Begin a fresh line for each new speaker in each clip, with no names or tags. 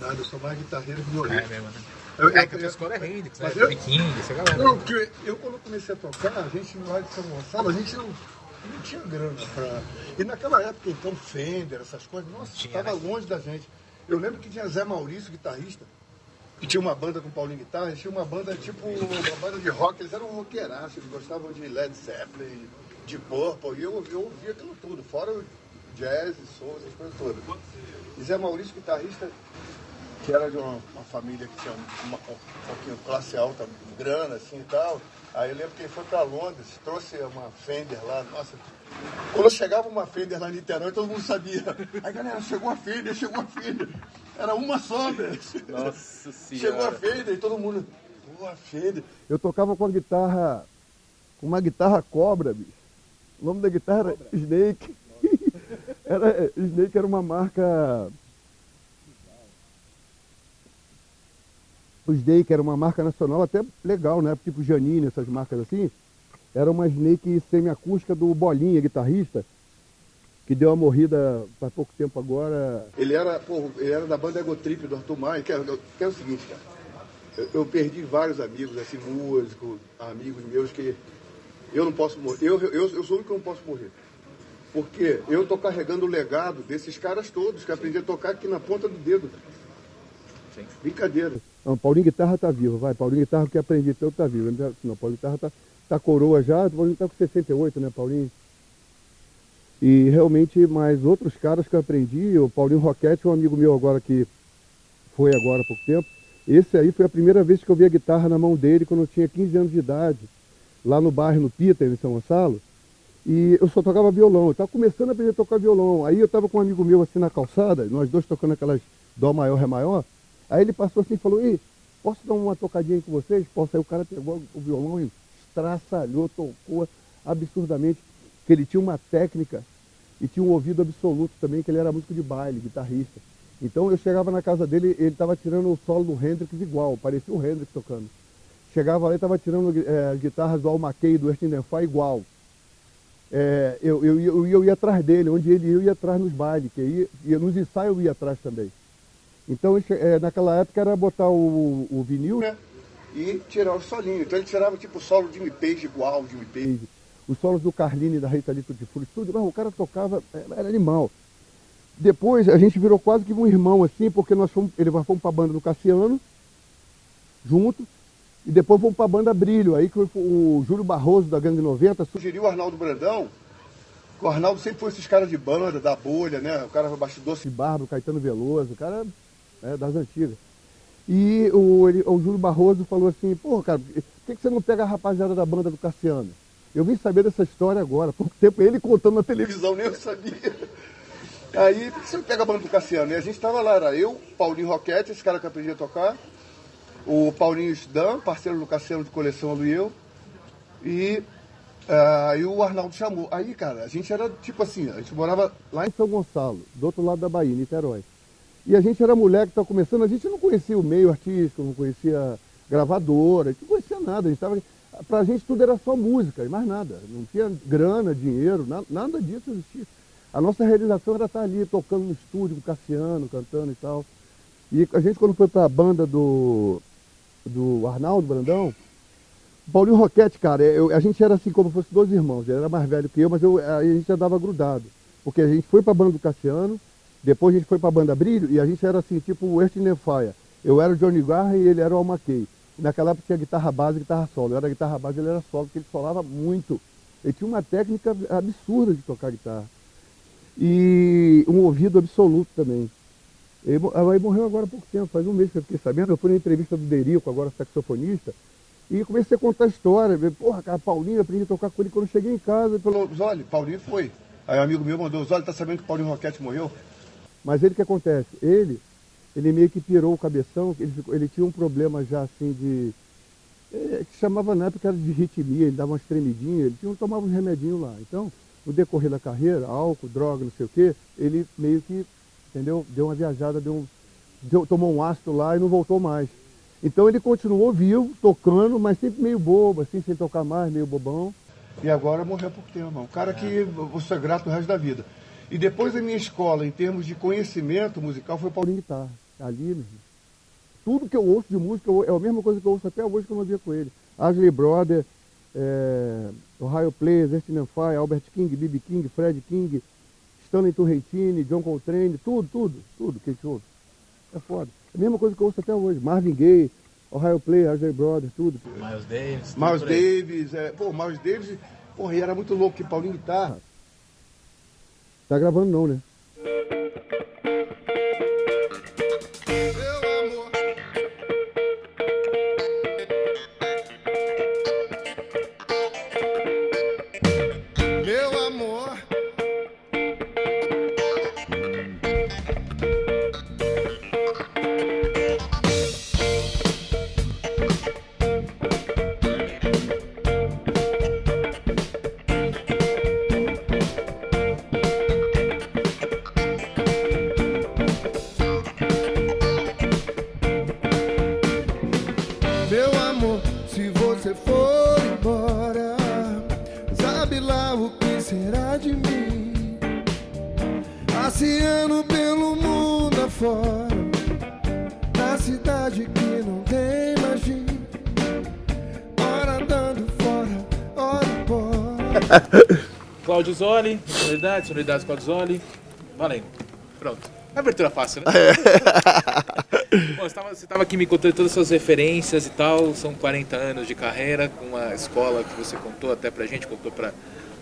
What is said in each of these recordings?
Nada, eu sou mais guitarreiro que violino.
É mesmo, né?
Eu,
É que a tua escola é Hendrix, né?
Eu-
King, essa galera.
Não, porque eu quando comecei a tocar, a gente lá de São Gonçalo, a gente não, não tinha grana pra. E naquela época, então, Fender, essas coisas, nossa, estava
né?
longe da gente. Eu lembro que tinha Zé Maurício, guitarrista, que tinha uma banda com Paulinho Guitarra, tinha uma banda tipo, uma banda de rock, eles eram roqueiraços, eles gostavam de Led Zeppelin, de Purple, e eu, eu ouvia aquilo tudo, fora o jazz, soul, essas coisas todas. E Zé Maurício, guitarrista, que era de uma, uma família que tinha uma, um pouquinho classe alta, grana assim e tal. Aí eu lembro que ele foi para Londres, trouxe uma Fender lá, nossa. Quando chegava uma Fender lá em Niterói, todo mundo sabia. Aí galera, chegou a Fender, chegou a Fender. Era uma só, velho.
Nossa
Chegou a
senhora.
Fender e todo mundo. Pô, a Fender.
Eu tocava com a guitarra, com uma guitarra cobra, bicho. O nome da guitarra era Snake. era, Snake era uma marca. O Snake era uma marca nacional até legal, né? Tipo Janine, essas marcas assim. Era uma Snake semiacústica do Bolinha, guitarrista, que deu uma morrida faz pouco tempo agora.
Ele era, pô, ele era da banda Ego Trip do Arthur Maia, que que é o seguinte, cara. Eu, eu perdi vários amigos, assim, músicos, amigos meus, que eu não posso morrer. Eu, eu, eu sou o único que não posso morrer. Porque eu tô carregando o legado desses caras todos que aprendi a tocar aqui na ponta do dedo.
Sim.
Brincadeira.
Não, Paulinho Guitarra tá vivo, vai. Paulinho Guitarra que aprendi tanto tá vivo. Não, Paulinho Guitarra tá, tá coroa já, Paulinho tá com 68, né, Paulinho? E realmente, mais outros caras que eu aprendi, o Paulinho Roquete, um amigo meu agora que foi agora há pouco tempo. Esse aí foi a primeira vez que eu vi a guitarra na mão dele quando eu tinha 15 anos de idade, lá no bairro, no Peter, em São Gonçalo. E eu só tocava violão, eu estava começando a aprender a tocar violão. Aí eu estava com um amigo meu assim na calçada, nós dois tocando aquelas Dó maior, Ré maior. Aí ele passou assim e falou, Ei, posso dar uma tocadinha com vocês? Posso? Aí o cara pegou o violão e estraçalhou, tocou absurdamente, que ele tinha uma técnica e tinha um ouvido absoluto também, que ele era músico de baile, guitarrista. Então eu chegava na casa dele, ele estava tirando o solo do Hendrix igual, parecia o Hendrix tocando. Chegava lá e estava tirando as guitarras do Al McKay do Ertin Denfar igual. É, eu, eu, eu, eu ia atrás dele, onde ele ia, eu ia atrás nos bailes, que ia, ia, nos ensaios eu ia atrás também. Então, é, naquela época era botar o, o vinil,
Né? E tirar o solinho. Então ele tirava tipo o solo de Page igual, Jimmy Page.
os solos do Carline da Rita Lito de Fúria, tudo, mas o cara tocava, era animal. Depois a gente virou quase que um irmão assim, porque nós fomos, ele fomos para a banda do Cassiano, junto, e depois fomos para a banda Brilho, aí que o Júlio Barroso da Gangue 90,
Sugeriu o Arnaldo Brandão, que o Arnaldo sempre foi esses caras de banda, da bolha, né? O cara bastidor
de Bárbaro, Caetano Veloso, o cara é, das antigas. E o, ele- o Júlio Barroso falou assim, pô, cara, por que, que você não pega a rapaziada da banda do Cassiano? Eu vim saber dessa história agora, há pouco tempo, ele contando na televisão.
nem eu sabia. Aí, por que você não pega a banda do Cassiano? E a gente estava lá, era eu, Paulinho Roquete, esse cara que aprendi a tocar, o Paulinho Stan, parceiro do Cassiano de coleção do eu, e ah, aí o Arnaldo chamou. Aí, cara, a gente era tipo assim, a gente morava lá em
São Gonçalo, do outro lado da Bahia, Niterói. E a gente era mulher que estava começando, a gente não conhecia o meio artístico, não conhecia gravadora, a gente não conhecia nada. A gente tava, pra gente tudo era só música e mais nada. Não tinha grana, dinheiro, nada, nada disso existia. A nossa realização era estar ali tocando no estúdio com Cassiano, cantando e tal. E a gente quando foi para a banda do, do Arnaldo Brandão, o Paulinho Roquete, cara, eu- a gente era assim como se fosse dois irmãos. Ele era mais velho que eu, mas eu, a gente andava grudado. Porque a gente foi para a banda do Cassiano, depois a gente foi para a banda Brilho, e a gente era assim, tipo o Fire. Eu era o Johnny Garra e ele era o Almaquei. Naquela época tinha guitarra base e guitarra solo. Eu era guitarra base e ele era solo, porque ele solava muito. Ele tinha uma técnica absurda de tocar guitarra. E um ouvido absoluto também. Ele, aí morreu agora há pouco tempo, faz um mês que eu fiquei sabendo. Eu fui na entrevista do Derico, agora saxofonista, e comecei a contar a história. Porra, cara, Paulinho, aprendi a tocar com ele quando eu cheguei em casa. Ele falou,
Zoli, Paulinho foi. Aí um amigo meu mandou, Zoli, tá sabendo que Paulinho Roquete morreu?
Mas ele que acontece? Ele, ele meio que pirou o cabeção, ele, ele tinha um problema já assim de. eh, que chamava na época era de ritmia, ele dava umas tremidinhas, ele tinha, tomava uns remedinhos lá. Então, no decorrer da carreira, álcool, droga, não sei o quê, ele meio que, entendeu? Deu uma viajada, deu um, deu- tomou um ácido lá e não voltou mais. Então ele continuou vivo, tocando, mas sempre meio bobo, assim, sem tocar mais, meio bobão.
E agora morreu há pouco tempo, irmão. Um cara que eu vou ser grato o resto da vida. E depois a minha escola, em termos de conhecimento musical, foi o Paulinho.
Paulinho Guitarra.
Ali, meu irmão. Tudo que eu ouço de música é a mesma coisa que eu ouço até hoje que eu não via com ele. Ashley Brother, é, Ohio Players, Earth Fire, Albert King, B.B. King, Fred King, Stanley Turrentini, John Coltrane, tudo, tudo, tudo que a gente ouve. É foda. É a mesma coisa que eu ouço até hoje. Marvin Gaye, Ohio Players, Ashley Brothers, tudo.
Miles Davis.
Miles. Davis, é, pô, Miles Davis, porra, e era muito louco que Paulinho Guitarra.
Tá gravando não, né?
Você for embora, sabe lá o que será de mim? Passeando pelo mundo afora, na cidade que não tem mais fim. Ora andando fora, ora embora.
Cláudio Zoli, sonoridade, sonoridades Cláudio Zoli. Valendo. Pronto. Abertura fácil, né? Bom, você tava, você tava aqui me contando todas as suas referências e tal. São 40 anos de carreira, com uma escola que você contou até pra gente, contou pra,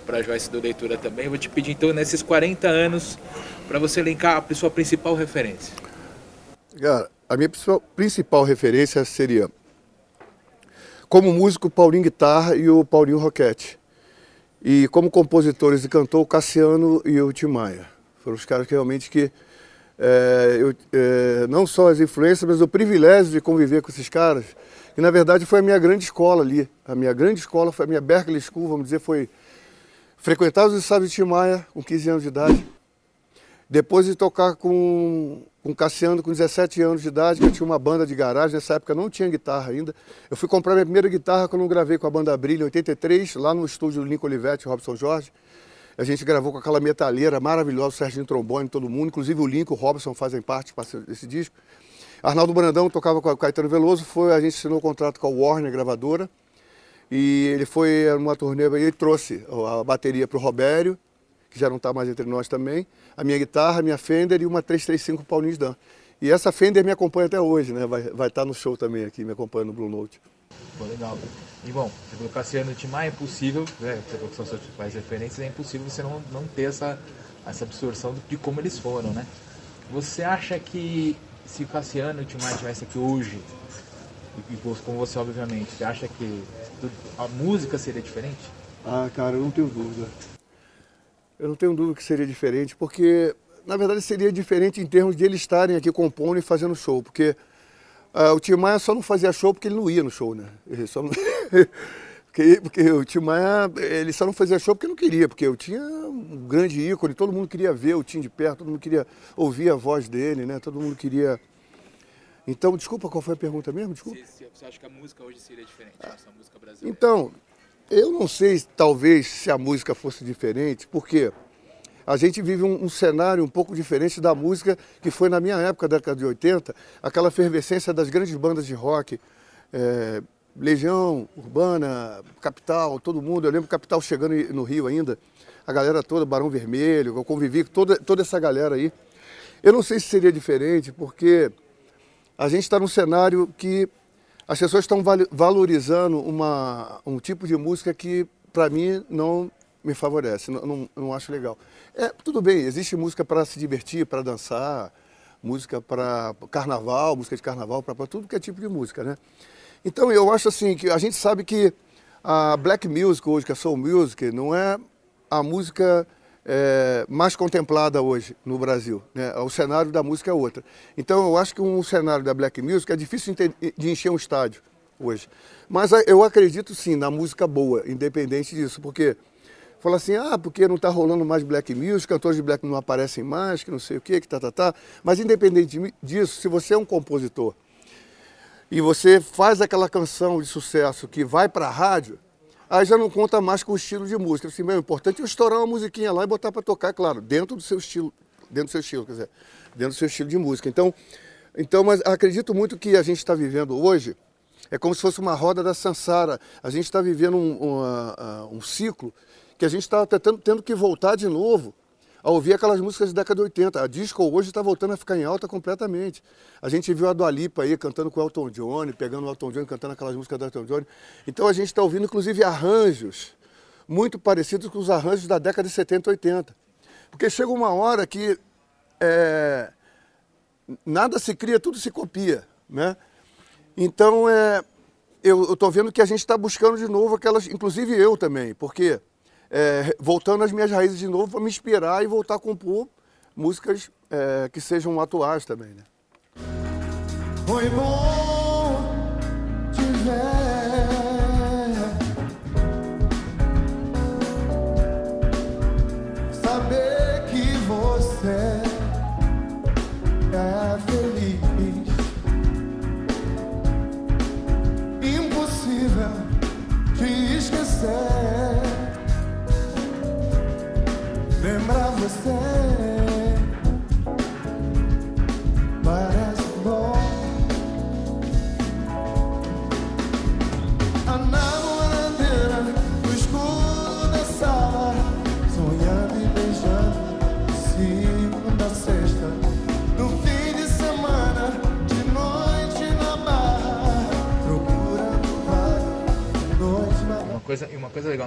pra Joyce do Leitura também. Vou te pedir então, nesses 40 anos, pra você elencar a sua principal referência.
Cara, a minha principal, principal referência seria, como músico, Paulinho Guitarra e o Paulinho Roquete. E como compositores e cantor, o Cassiano e o Tim Maia. Foram os caras que realmente que... é, eu, é, não só as influências, mas o privilégio de conviver com esses caras, que na verdade foi a minha grande escola ali. A minha grande escola foi a minha Berkeley School, vamos dizer, foi frequentar os ensaios de com 15 anos de idade. Depois de tocar com, com Cassiano com 17 anos de idade, que eu tinha uma banda de garagem, nessa época não tinha guitarra ainda. Eu fui comprar minha primeira guitarra quando eu gravei com a banda Brilha em 83, lá no estúdio Lincoln Olivetti, Robson Jorge. A gente gravou com aquela metalheira maravilhosa, o Serginho Trombone, todo mundo, inclusive o Lincoln, o Robson fazem parte desse disco. Arnaldo Brandão tocava com o Caetano Veloso, foi, a gente assinou o contrato com a Warner Gravadora. E ele foi numa turnê e ele trouxe a bateria para o Robério, que já não está mais entre nós também, a minha guitarra, a minha Fender e uma 335 Paulinho Dan. E essa Fender me acompanha até hoje, né? Vai estar vai tá no show também aqui, me acompanha no Blue Note.
Pô, legal. E bom, você falou Cassiano e Tim Maia, é impossível, né? Você falou que são suas principais referências, é impossível você não, não ter essa, essa absorção de como eles foram, né? Você acha que se o Cassiano e o Tim Maia estivessem aqui hoje, e e você- obviamente, você acha que a música seria diferente?
Ah, cara, eu não tenho dúvida. Eu não tenho dúvida que seria diferente, porque, na verdade, seria diferente em termos de eles estarem aqui compondo e fazendo show, porque ah, o Tim Maia só não fazia show porque ele não ia no show, né? Ele só não... porque, porque o Tim Maia, ele só não fazia show porque não queria, porque eu tinha um grande ícone, todo mundo queria ver o Tim de perto, todo mundo queria ouvir a voz dele, né? Todo mundo queria... Então, desculpa, qual foi a pergunta mesmo? Desculpa.
Você acha que a música hoje seria diferente, essa música brasileira?
Então, eu não sei, talvez, se a música fosse diferente, porque a gente vive um, um cenário um pouco diferente da música que foi na minha época, década de 80, aquela efervescência das grandes bandas de rock, é, Legião, Urbana, Capital, todo mundo. Eu lembro Capital chegando no Rio ainda, a galera toda, Barão Vermelho, eu convivi com toda, toda essa galera aí. Eu não sei se seria diferente, porque a gente está num cenário que as pessoas estão valorizando uma, um tipo de música que, para mim, não me favorece, não, não, não acho legal. É, tudo bem, existe música para se divertir, para dançar, música para carnaval, música de carnaval, para tudo que é tipo de música, né? Então, eu acho assim, que a gente sabe que a black music hoje, que é soul music, não é a música é, mais contemplada hoje no Brasil. Né? O cenário da música é outra. Então eu acho que um cenário da black music é difícil de encher um estádio hoje. Mas a- eu acredito sim na música boa, independente disso, porque fala assim, ah, porque não está rolando mais black music, cantores de black não aparecem mais, que não sei o quê, que tá, tá, tá. Mas independente disso, se você é um compositor e você faz aquela canção de sucesso que vai para a rádio, aí já não conta mais com o estilo de música. Assim, meu, o importante é estourar uma musiquinha lá e botar para tocar, claro, dentro do seu estilo, dentro do seu estilo, quer dizer, dentro do seu estilo de música. Então, Então, mas acredito muito que a gente está vivendo hoje é como se fosse uma roda da Sansara. A gente está vivendo um, um, um, ciclo que a gente está tendo, que voltar de novo a ouvir aquelas músicas da década de 80. A disco hoje está voltando a ficar em alta completamente. A gente viu a Dua Lipa aí cantando com o Elton John, pegando o Elton John, cantando aquelas músicas do Elton John. Então a gente está ouvindo inclusive arranjos muito parecidos com os arranjos da década de 70 e 80. Porque chega uma hora que é, nada se cria, tudo se copia. Né? Então é, eu estou vendo que a gente está buscando de novo aquelas, inclusive eu também, porque é, voltando às minhas raízes de novo para me inspirar e voltar a compor músicas é, que sejam atuais também, né?
Bom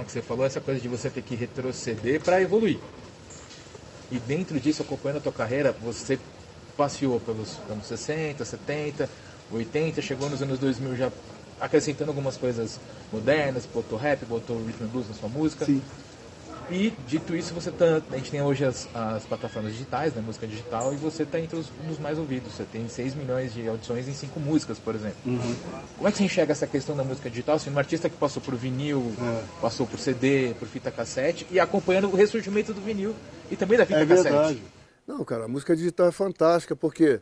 que você
falou essa coisa de você ter que retroceder para evoluir. E dentro disso, acompanhando a tua carreira, você passeou pelos anos 60, 70, 80, chegou nos anos 2000 já acrescentando algumas coisas modernas, botou rap, botou rhythm and blues na sua música.
Sim.
E dito isso, você tá, a gente tem hoje as, as plataformas digitais, né, música digital, e você está entre os, um dos mais ouvidos. Você tem 6 milhões de audições em 5 músicas, por exemplo. Como é que você enxerga essa questão da música digital? Assim, um artista que passou por vinil, passou por CD, por fita cassete, e acompanhando o ressurgimento do vinil e também da fita
É
cassete.
verdade.
Não, cara, a música digital é fantástica porque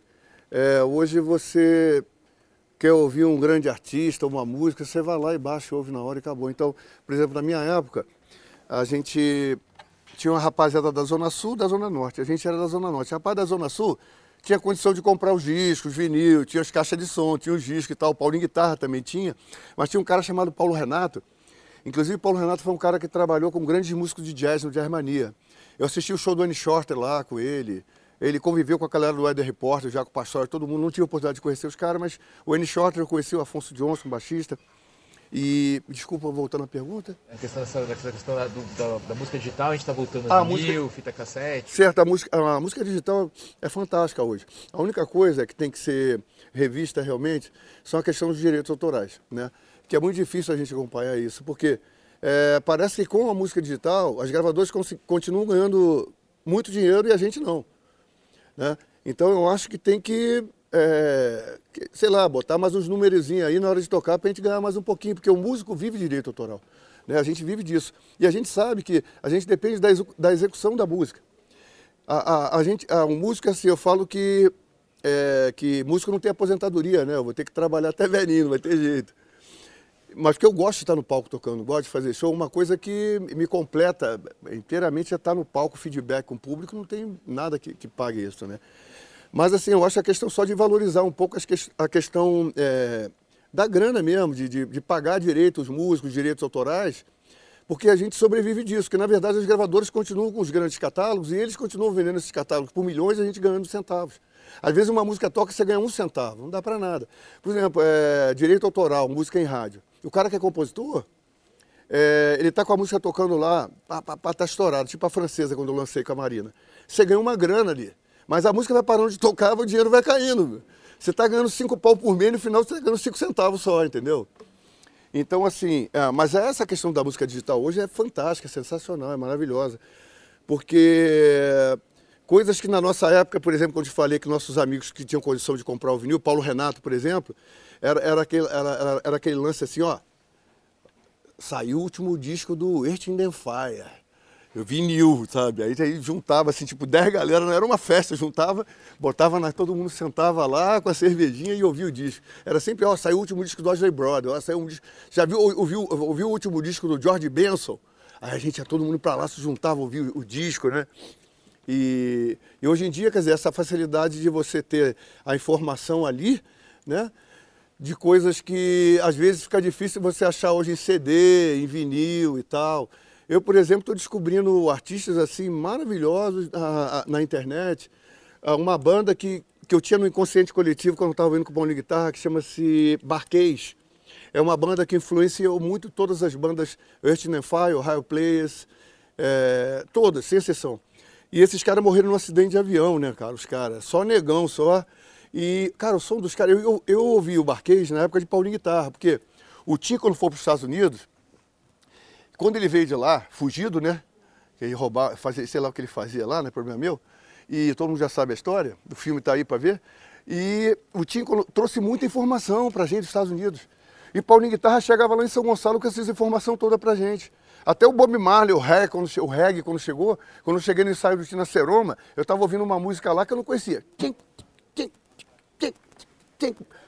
é, hoje você quer ouvir um grande artista, uma música, você vai lá e baixa, ouve na hora e acabou. Então, por exemplo, na minha época, a gente tinha uma rapaziada da Zona Sul da Zona Norte. A gente era da Zona Norte. O rapaz da Zona Sul tinha condição de comprar os discos, vinil, tinha as caixas de som, tinha os discos e tal. O Paulinho Guitarra também tinha. Mas tinha um cara chamado Paulo Renato. Inclusive, Paulo Renato foi um cara que trabalhou com grandes músicos de jazz no Jazz Mania. Eu assisti o show do Annie Shorter lá com ele. Ele conviveu com a galera do Weather com o Pastor, todo mundo. Não tive a oportunidade de conhecer os caras, mas o Annie Shorter eu conheci o Afonso Johnson, baixista. E, desculpa, voltando à pergunta.
A questão dessa, dessa questão da, da- da música digital, a gente está voltando
Ah,
a vinil, fita cassete.
Certo, a música, a música digital é fantástica hoje. A única coisa que tem que ser revista realmente são a questão dos direitos autorais, né? Que é muito difícil a gente acompanhar isso, porque é, parece que com a música digital, as gravadoras continuam ganhando muito dinheiro e a gente não. Né? Então eu acho que tem que, é, sei lá, botar mais uns numerozinhos aí na hora de tocar para a gente ganhar mais um pouquinho, porque o músico vive direito autoral. Né? A gente vive disso. E a gente sabe que a gente depende da, da execução da música. A, a, a gente, a, um músico, assim, eu falo que, é, que músico não tem aposentadoria, né? Eu vou ter que trabalhar até velhinho, não vai ter jeito. Mas porque eu gosto de estar no palco tocando, gosto de fazer show, uma coisa que me completa inteiramente é estar no palco, feedback com o público, não tem nada que, que pague isso, né? Mas assim, eu acho a questão só de valorizar um pouco as ques- a questão é, da grana mesmo, de, de, de pagar direito os músicos, direitos autorais, porque a gente sobrevive disso, porque na verdade os gravadores continuam com os grandes catálogos e eles continuam vendendo esses catálogos por milhões e a gente ganhando centavos. Às vezes uma música toca e você ganha um centavo, não dá para nada. Por exemplo, é, direito autoral, música em rádio. O cara que é compositor, é, ele tá com a música tocando lá, pá, pá, pá, tá estourado, tipo a francesa quando eu lancei com a Marina. Você ganha uma grana ali, mas a música vai parando de tocar, o dinheiro vai caindo. Você tá ganhando cinco pau por mês, no final você tá ganhando cinco centavos só, entendeu? Então, assim, é, mas essa questão da música digital hoje é fantástica, é sensacional, é maravilhosa. Porque coisas que na nossa época, por exemplo, quando eu falei que nossos amigos que tinham condição de comprar o vinil, Paulo Renato, por exemplo, era, era, aquele, era, era, aquele lance assim, ó, saiu o último disco do Earth, Wind and Fire. Eu vinil, sabe? Aí, aí juntava assim, tipo, 10 galera, não era uma festa, juntava, botava na, todo mundo sentava lá com a cervejinha e ouvia o disco. Era sempre, ó, saiu o último disco do Audrey Brother, ó, saiu um disco. Já viu, ouviu, ouviu o último disco do George Benson? Aí a gente ia todo mundo pra lá, se juntava, ouvia o, o disco, né? E, e hoje em dia, quer dizer, essa facilidade de você ter a informação ali, né? De coisas que às vezes fica difícil você achar hoje em CD, em vinil e tal. Eu, por exemplo, estou descobrindo artistas assim maravilhosos na, na internet. Ah, uma banda que, que eu tinha no inconsciente coletivo quando estava ouvindo com o Paulo de Guitarra, que chama-se Barquês. É uma banda que influenciou muito todas as bandas Earth and Fire, Ohio Players, é, todas, sem exceção. E esses caras morreram num acidente de avião, né, cara? Os caras, só negão, só. E, cara, o som dos caras. Eu, eu, eu ouvi o Barquês na época de Paulinho Guitarra, porque o Tim, quando foi para os Estados Unidos, quando ele veio de lá, fugido, né? Que ele roubava, fazia, sei lá o que ele fazia lá, não é problema meu. E todo mundo já sabe a história, o filme está aí para ver. E o Tim trouxe muita informação para a gente dos Estados Unidos. E Paulinho Guitarra chegava lá em São Gonçalo com essa informação toda para gente. Até o Bob Marley, o reggae, quando, o reggae, quando chegou, quando eu cheguei no ensaio do Tina Seroma, eu estava ouvindo uma música lá que eu não conhecia.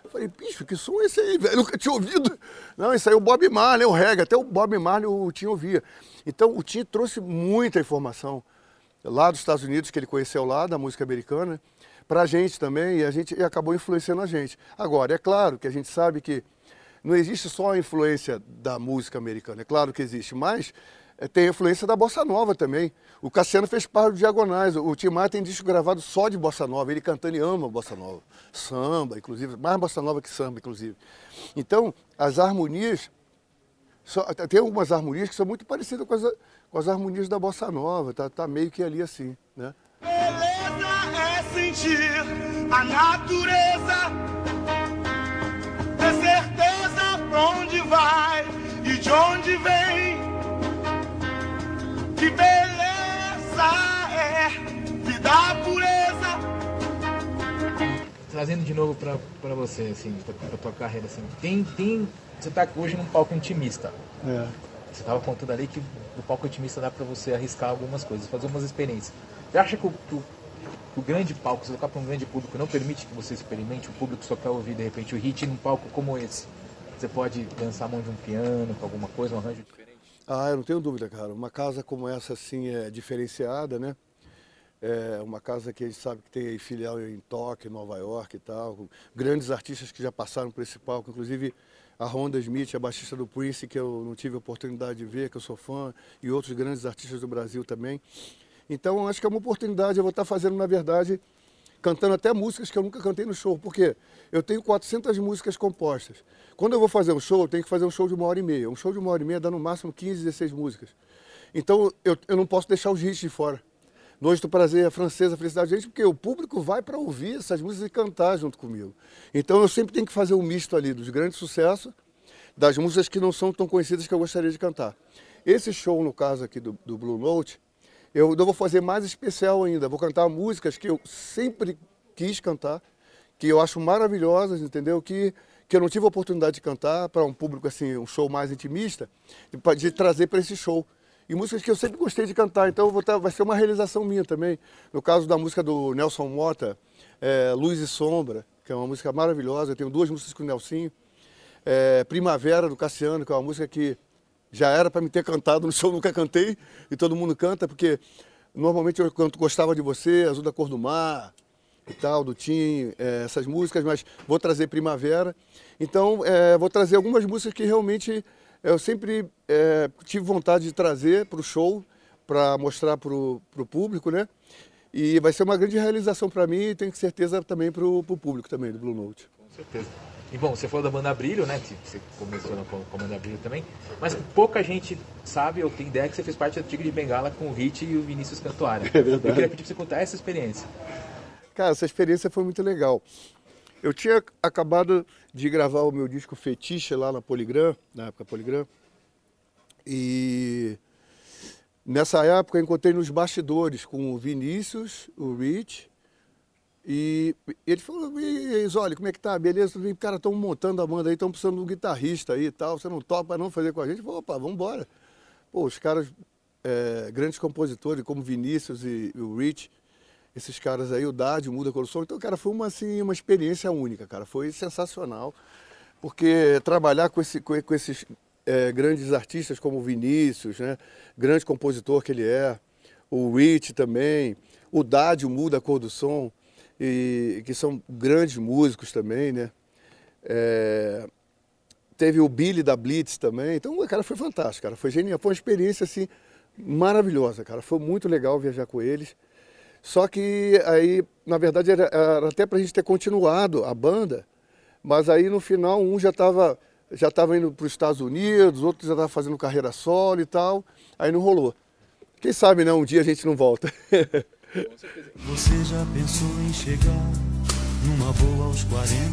Eu falei, bicho, que som é esse aí, velho? Eu nunca tinha ouvido. Não, isso aí é o Bob Marley, o reggae. Até o Bob Marley o Tim ouvia. Então, o Tim trouxe muita informação lá dos Estados Unidos, que ele conheceu lá, da música americana, para a gente também, e a gente e acabou influenciando a gente. Agora, é claro que a gente sabe que não existe só a influência da música americana, é claro que existe, mas é, tem a influência da bossa nova também. O Cassiano fez parte do Diagonais, o Tim Maia tem disco gravado só de bossa nova, ele cantando e ama bossa nova. Samba, inclusive, mais bossa nova que samba, inclusive. Então, as harmonias, só, tem algumas harmonias que são muito parecidas com as, com as harmonias da bossa nova, tá, tá meio que ali assim, né?
Beleza é sentir a natureza ter certeza pra onde vai e de onde vem. Que beleza é vida pureza.
Trazendo de novo pra, pra você, assim, pra, pra tua carreira, assim, tem, tem. Você tá hoje num palco intimista.
É.
Você estava contando ali que o palco intimista dá para você arriscar algumas coisas, fazer umas experiências. Você acha que o, que o o grande palco, se colocar para um grande público, não permite que você experimente, o público só quer ouvir de repente o hit num palco como esse. Você pode dançar a mão de um piano, com alguma coisa, um arranjo?
Ah, eu não tenho dúvida, cara. Uma casa como essa, assim, é diferenciada, né? É uma casa que a gente sabe que tem filial em Tóquio, Nova York e tal. Grandes artistas que já passaram por esse palco, inclusive a Honda Smith, a baixista do Prince, que eu não tive a oportunidade de ver, que eu sou fã, e outros grandes artistas do Brasil também. Então, acho que é uma oportunidade, eu vou estar fazendo, na verdade, cantando até músicas que eu nunca cantei no show, porque eu tenho 400 músicas compostas. Quando eu vou fazer um show, eu tenho que fazer um show de uma hora e meia. Um show de uma hora e meia dá no máximo 15, 16 músicas. Então, eu, eu não posso deixar os hits de fora. Noite do Prazer, a Francesa, a Felicidade, gente, porque o público vai para ouvir essas músicas e cantar junto comigo. Então, eu sempre tenho que fazer um misto ali dos grandes sucessos, das músicas que não são tão conhecidas que eu gostaria de cantar. Esse show, no caso aqui do, do Blue Note, eu vou fazer mais especial ainda. Vou cantar músicas que eu sempre quis cantar, que eu acho maravilhosas, entendeu? Que, que eu não tive a oportunidade de cantar para um público assim, um show mais intimista, de, de trazer para esse show. E músicas que eu sempre gostei de cantar, então vou tá, vai ser uma realização minha também. No caso da música do Nelson Mota, é, Luz e Sombra, que é uma música maravilhosa. Eu tenho duas músicas com o Nelsinho. É, Primavera, do Cassiano, que é uma música que já era para me ter cantado no show, nunca cantei, e todo mundo canta, porque normalmente eu canto Gostava de Você, Azul da Cor do Mar e tal, do Tim, é, essas músicas, mas vou trazer Primavera. Então, é, vou trazer algumas músicas que realmente eu sempre é, tive vontade de trazer para o show, para mostrar para o público, né? E vai ser uma grande realização para mim e tenho certeza também para o público também do Blue Note.
Com certeza. E bom, você falou da banda Brilho, né? Que você começou na, com a banda Brilho também. Mas pouca gente sabe ou tem ideia que você fez parte do Tigre de Bengala com o Hit e o Vinícius Cantuária.
É verdade.
Eu queria pedir pra você contar essa experiência.
Cara, essa experiência foi muito legal. Eu tinha acabado de gravar o meu disco Fetiche lá na Poligram, na época Poligram. E nessa época eu encontrei nos bastidores com o Vinícius, o Rich e ele falou, olha, como é que tá? Beleza, tudo bem? Cara, estão montando a banda aí, estão precisando de um guitarrista aí e tal. Você não topa não fazer com a gente? Falei, opa, vamos. Pô, os caras, é, grandes compositores como Vinícius e, e, o Rich, esses caras aí, o Dad, o Muda Coração. Então, cara, foi uma, assim, uma experiência única, cara. Foi sensacional. Porque trabalhar com, esse, com, com esses é, grandes artistas como o Vinícius, né? Grande compositor que ele é. O Rich também o Dade, o Muda, a Cor do Som, e, que são grandes músicos também, né? É, teve o Billy da Blitz também, então, cara, foi fantástico, cara, foi genial, foi uma experiência, assim, maravilhosa, cara, foi muito legal viajar com eles. Só que aí, na verdade, era, era até para a gente ter continuado a banda, mas aí no final um já estava já tava indo para os Estados Unidos, outro já estava fazendo carreira solo e tal, aí não rolou. Quem sabe, né, um dia a gente não volta.
Você já pensou em chegar numa boa aos 40?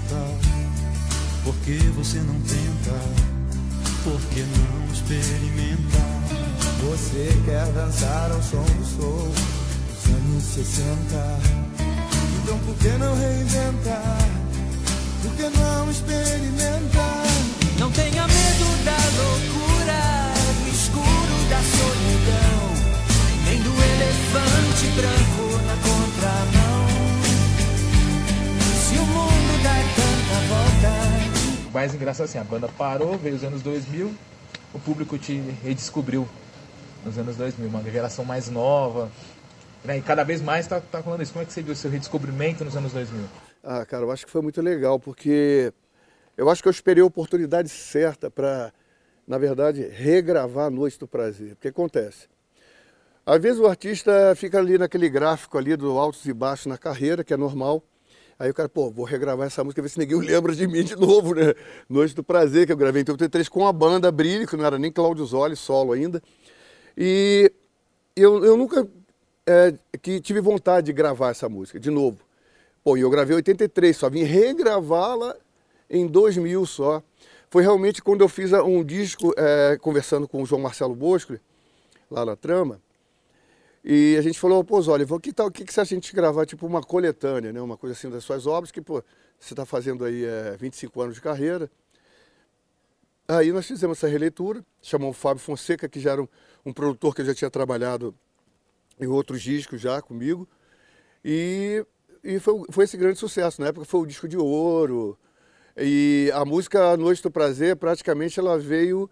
Por que você não tenta? Por que não experimenta?
Você quer dançar ao som do soul dos anos 60? Então por que não reinventar? Por que não experimentar?
Não tenha medo da loucura, branco na contramão. Se o mundo dá tanta volta.
O mais engraçado é assim, a banda parou, veio os anos 2000, o público te redescobriu nos anos 2000, uma geração mais nova. Né? E cada vez mais tá, tá falando isso. Como é que você viu o seu redescobrimento nos anos 2000?
Ah, cara, eu acho que foi muito legal, porque eu acho que eu esperei a oportunidade certa para, na verdade, regravar a Noite do Prazer. O que acontece? Às vezes o artista fica ali naquele gráfico ali do altos e baixos na carreira, que é normal. Aí o cara, pô, vou regravar essa música, ver se ninguém lembra de mim de novo, né? Noite do Prazer, que eu gravei em 83 com a banda Brilho, que não era nem Cláudio Zoli, solo ainda. E eu, eu nunca é, que tive vontade de gravar essa música, de novo. Pô, e eu gravei em 83, só vim regravá-la em 2000 só. Foi realmente quando eu fiz um disco é, conversando com o João Marcelo Bosco, lá na Trama, e a gente falou, pô, olha, que tal, o que, que acha a gente gravar tipo uma coletânea, né? Uma coisa assim das suas obras, que, pô, você está fazendo aí é, 25 anos de carreira. Aí nós fizemos essa releitura, chamamos o Fábio Fonseca, que já era um, um produtor que já tinha trabalhado em outros discos já comigo. E, e foi, foi esse grande sucesso. Na época foi o disco de ouro. E a música Noite do Prazer, praticamente ela veio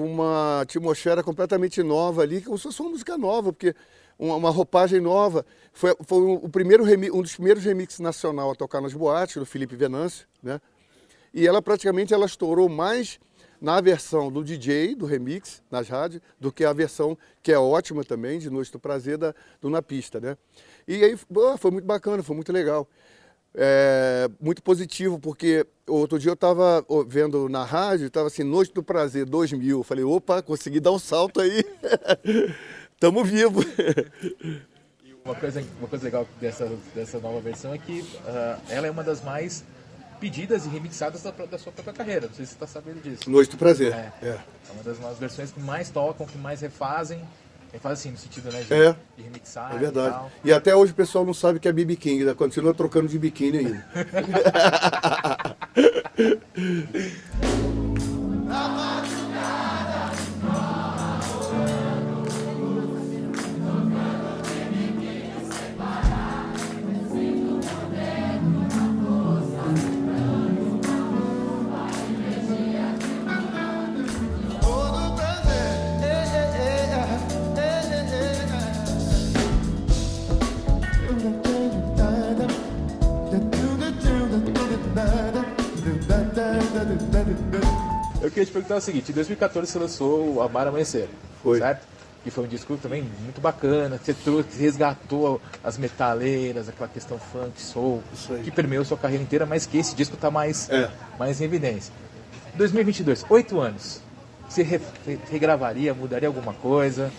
com uma atmosfera completamente nova ali, como se fosse uma música nova, porque uma, uma roupagem nova. Foi, foi o primeiro um dos primeiros remixes nacional a tocar nas boates, do Felipe Venâncio, né? E ela praticamente ela estourou mais na versão do DJ, do remix, nas rádios, do que a versão, que é ótima também, de Noite do Prazer, da, do Na Pista, né? E aí foi muito bacana, foi muito legal. É, muito positivo, porque outro dia eu estava vendo na rádio, estava assim, Noite do Prazer 2000. Eu falei, opa, consegui dar um salto aí. Tamo vivo.
Uma coisa, uma coisa legal dessa, dessa nova versão é que uh, ela é uma das mais pedidas e remixadas da, da sua própria carreira. Não sei se você está sabendo disso.
Noite do Prazer.
É. é. é uma das, das versões que mais tocam, que mais refazem. Refaz assim, no sentido né, de,
é.
de remixar.
É verdade. E, e, até hoje o pessoal não sabe que é BB King, né? continua trocando de biquíni ainda.
Te perguntar o seguinte, em 2014 você lançou o Amar Amanhecer,
foi.
certo? Que foi um disco também muito bacana, você trouxe, resgatou as metaleiras, aquela questão funk, soul, que permeou sua carreira inteira, mas que esse disco está mais,
é.
mais em evidência. 2022, oito anos, você re, regravaria, mudaria alguma coisa?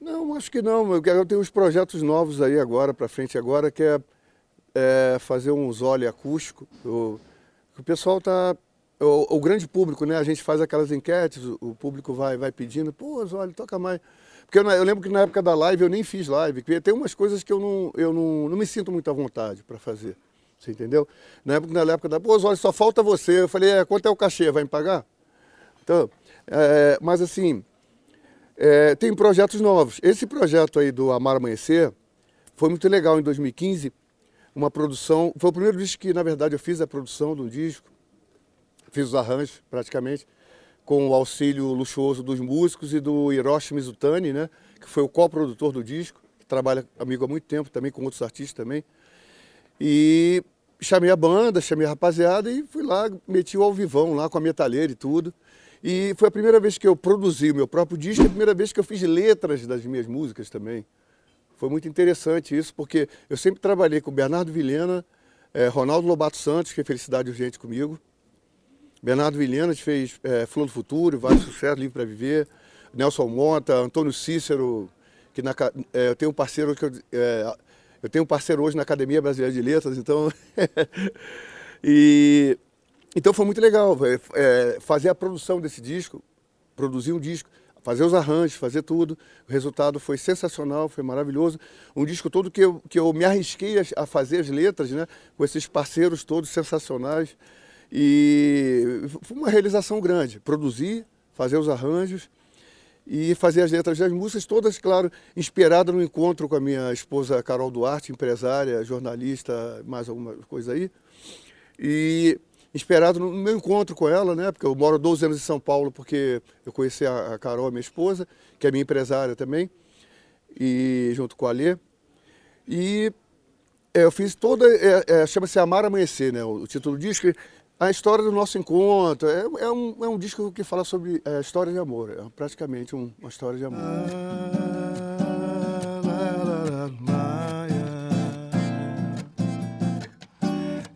Não, acho que não. Eu tenho uns projetos novos aí agora, para frente agora, que é, é fazer um zole acústico. O, o pessoal está o, o, grande público, né? A gente faz aquelas enquetes, o, o público vai, vai pedindo, pô, olha, toca mais. Porque eu, eu, lembro que na época da live eu nem fiz live, porque tem umas coisas que eu não, eu não, não me sinto muito à vontade para fazer. Você entendeu? Na época, na época da, pô, olha, só falta você. Eu falei, é, quanto é o cachê? Vai me pagar? Então, é, mas assim, é, tem projetos novos. Esse projeto aí do Amar Amanhecer foi muito legal em 2015. Uma produção, foi o primeiro disco que, na verdade, eu fiz a produção do disco fiz os arranjos praticamente, com o auxílio luxuoso dos músicos e do Hiroshi Mizutani, né, que foi o coprodutor do disco, que trabalha amigo há muito tempo também, com outros artistas também. E chamei a banda, chamei a rapaziada e fui lá, meti o ao vivão lá com a metalheira e tudo. E foi a primeira vez que eu produzi o meu próprio disco, a primeira vez que eu fiz letras das minhas músicas também. Foi muito interessante isso, porque eu sempre trabalhei com Bernardo Vilhena, é, Ronaldo Lobato Santos, que é Felicidade Urgente comigo. Bernardo Vilhena fez é, Flor do Futuro, vários sucessos, Livre para Viver. Nelson Monta, Antônio Cícero, que na, é, eu tenho um parceiro que eu, é, eu tenho um parceiro hoje na Academia Brasileira de Letras, então. e, então foi muito legal é, fazer a produção desse disco, produzir um disco, fazer os arranjos, fazer tudo. O resultado foi sensacional, foi maravilhoso. Um disco todo que eu, que eu me arrisquei a, a fazer as letras, né? Com esses parceiros todos sensacionais. E foi uma realização grande. Produzir, fazer os arranjos e fazer as letras das músicas, todas, claro, inspiradas no encontro com a minha esposa Carol Duarte, empresária, jornalista, mais alguma coisa aí. E inspirado no meu encontro com ela, né? Porque eu moro 12 anos em São Paulo, porque eu conheci a Carol, minha esposa, que é minha empresária também, e junto com a Alê. E é, eu fiz toda, é, é, chama-se Amar Amanhecer, né? O título do disco a história do nosso encontro. É, é, um, é um disco que fala sobre é, história de amor. É praticamente um, uma história de amor.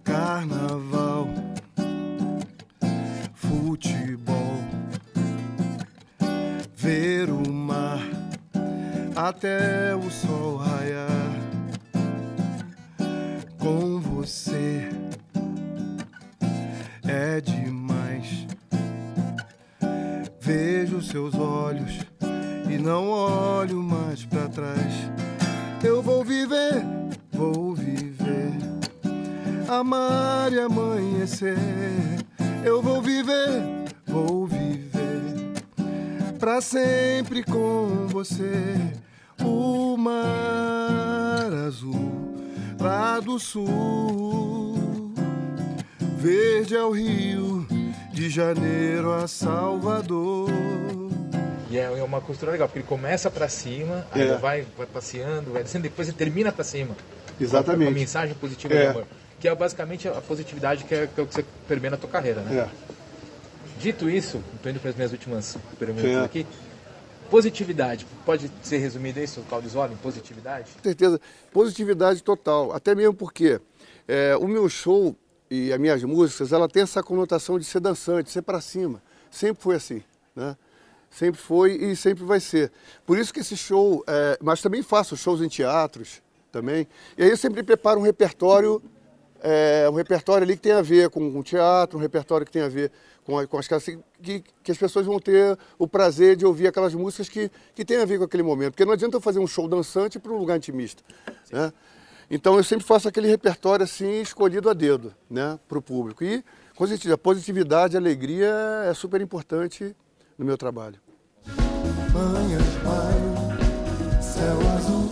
Carnaval, futebol, ver o mar até o sol raiar com você demais. Vejo seus olhos e não olho mais para trás. Eu vou viver, vou viver, amar e amanhecer. Eu vou viver, vou viver, para sempre com você. O mar azul lá do sul Verde é o Rio, de Janeiro a Salvador.
E é, é uma costura legal, porque ele começa para cima, aí é. vai, vai passeando, vai descendo, depois ele termina para cima.
Exatamente. Com
a mensagem positiva é. do amor. Que é basicamente a positividade que é, que é o que você permeia na tua carreira, né? É. Dito isso, estou indo para as minhas últimas perguntas aqui. Positividade, pode ser resumido isso, Claudio Zola, em positividade?
Com certeza, positividade total. Até mesmo porque é, o meu show e as minhas músicas, ela tem essa conotação de ser dançante, ser para cima. Sempre foi assim, né? Sempre foi e sempre vai ser. Por isso que esse show, é, mas também faço shows em teatros também. E aí eu sempre preparo um repertório, é, um repertório ali que tem a ver com, com teatro, um repertório que tem a ver com, com as casas que, que as pessoas vão ter o prazer de ouvir aquelas músicas que, que tem a ver com aquele momento. Porque não adianta eu fazer um show dançante para um lugar intimista. Né? Então eu sempre faço aquele repertório assim, escolhido a dedo, né, para o público. E, com certeza, a positividade, a alegria é super importante no meu trabalho. Manhã céu azul,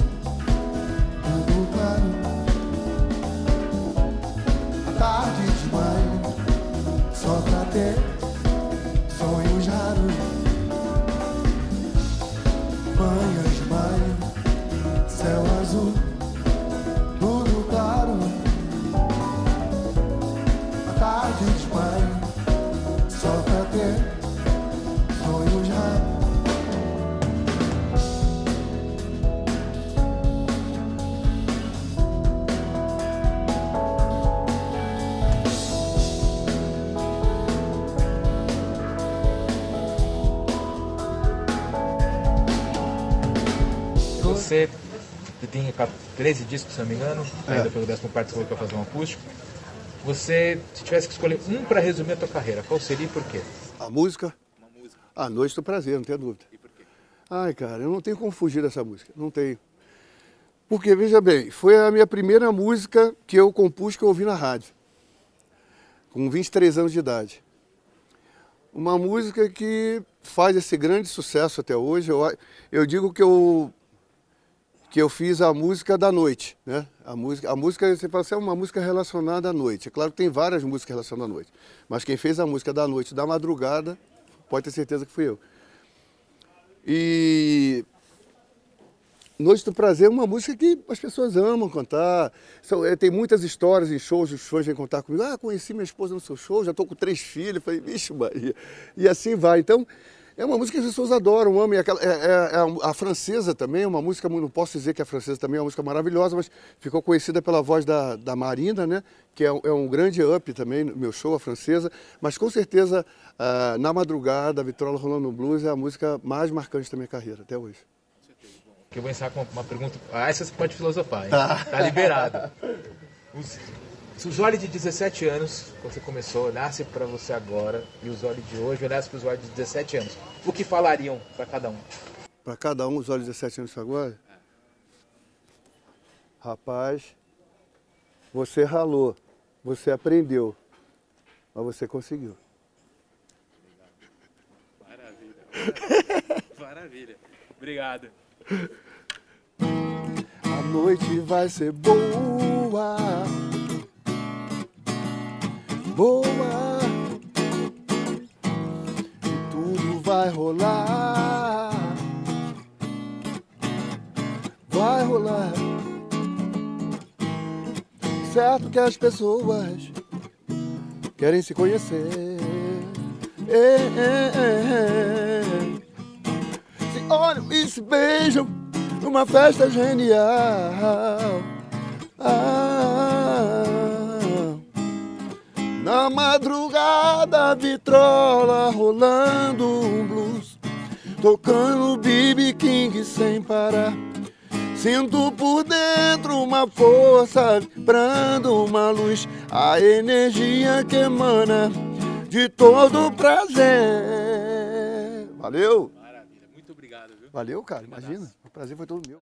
Você tem 13 discos, se não me engano, é. ainda pelo 14 você falou que vai fazer um acústico. Você, se tivesse que escolher um para resumir a tua carreira, qual seria e por quê?
A música. Uma música. A Noite do Prazer, não tenho dúvida. E por quê? Ai, cara, eu não tenho como fugir dessa música. Não tenho. Porque, veja bem, foi a minha primeira música que eu compus que eu ouvi na rádio. Com 23 anos de idade. Uma música que faz esse grande sucesso até hoje. Eu, eu digo que eu que eu fiz a música da noite, né? A música, a música você fala assim, é uma música relacionada à noite. É claro que tem várias músicas relacionadas à noite, mas quem fez a música da noite, da madrugada, pode ter certeza que fui eu. E Noite do Prazer é uma música que as pessoas amam cantar. São, é, tem muitas histórias em shows, os fãs vêm contar comigo. Ah, conheci minha esposa no seu show, já estou com três filhos. Falei, vixe, Maria. E assim vai. Então, é uma música que as pessoas adoram, amam. É, é, é, a francesa também, é uma música, não posso dizer que a francesa também é uma música maravilhosa, mas ficou conhecida pela voz da, da Marina, né? Que é, é um grande up também no meu show, a francesa. Mas com certeza, uh, Na Madrugada, a Vitrola Rolando Blues é a música mais marcante da minha carreira, até hoje
que eu vou encerrar com uma pergunta. Ah, essa você pode filosofar, hein? Tá, tá liberado. Os, se os olhos de 17 anos, quando você começou, olhassem para você agora, e os olhos de hoje olhassem para os olhos de 17 anos, o que falariam para cada um?
Para cada um, os olhos de 17 anos agora? Rapaz, você ralou, você aprendeu, mas você conseguiu.
Maravilha. Maravilha. Maravilha. Obrigado.
A noite vai ser boa, boa, e tudo vai rolar, vai rolar. Certo que as pessoas querem se conhecer. É, é, é, se olham e se beijam numa festa genial. Ah, na madrugada, vitrola rolando um blues, tocando BB King sem parar. Sinto por dentro uma força vibrando uma luz, a energia que emana de todo prazer. Valeu!
Maravilha, muito obrigado, viu?
Valeu, cara, imagina. O prazer foi todo meu.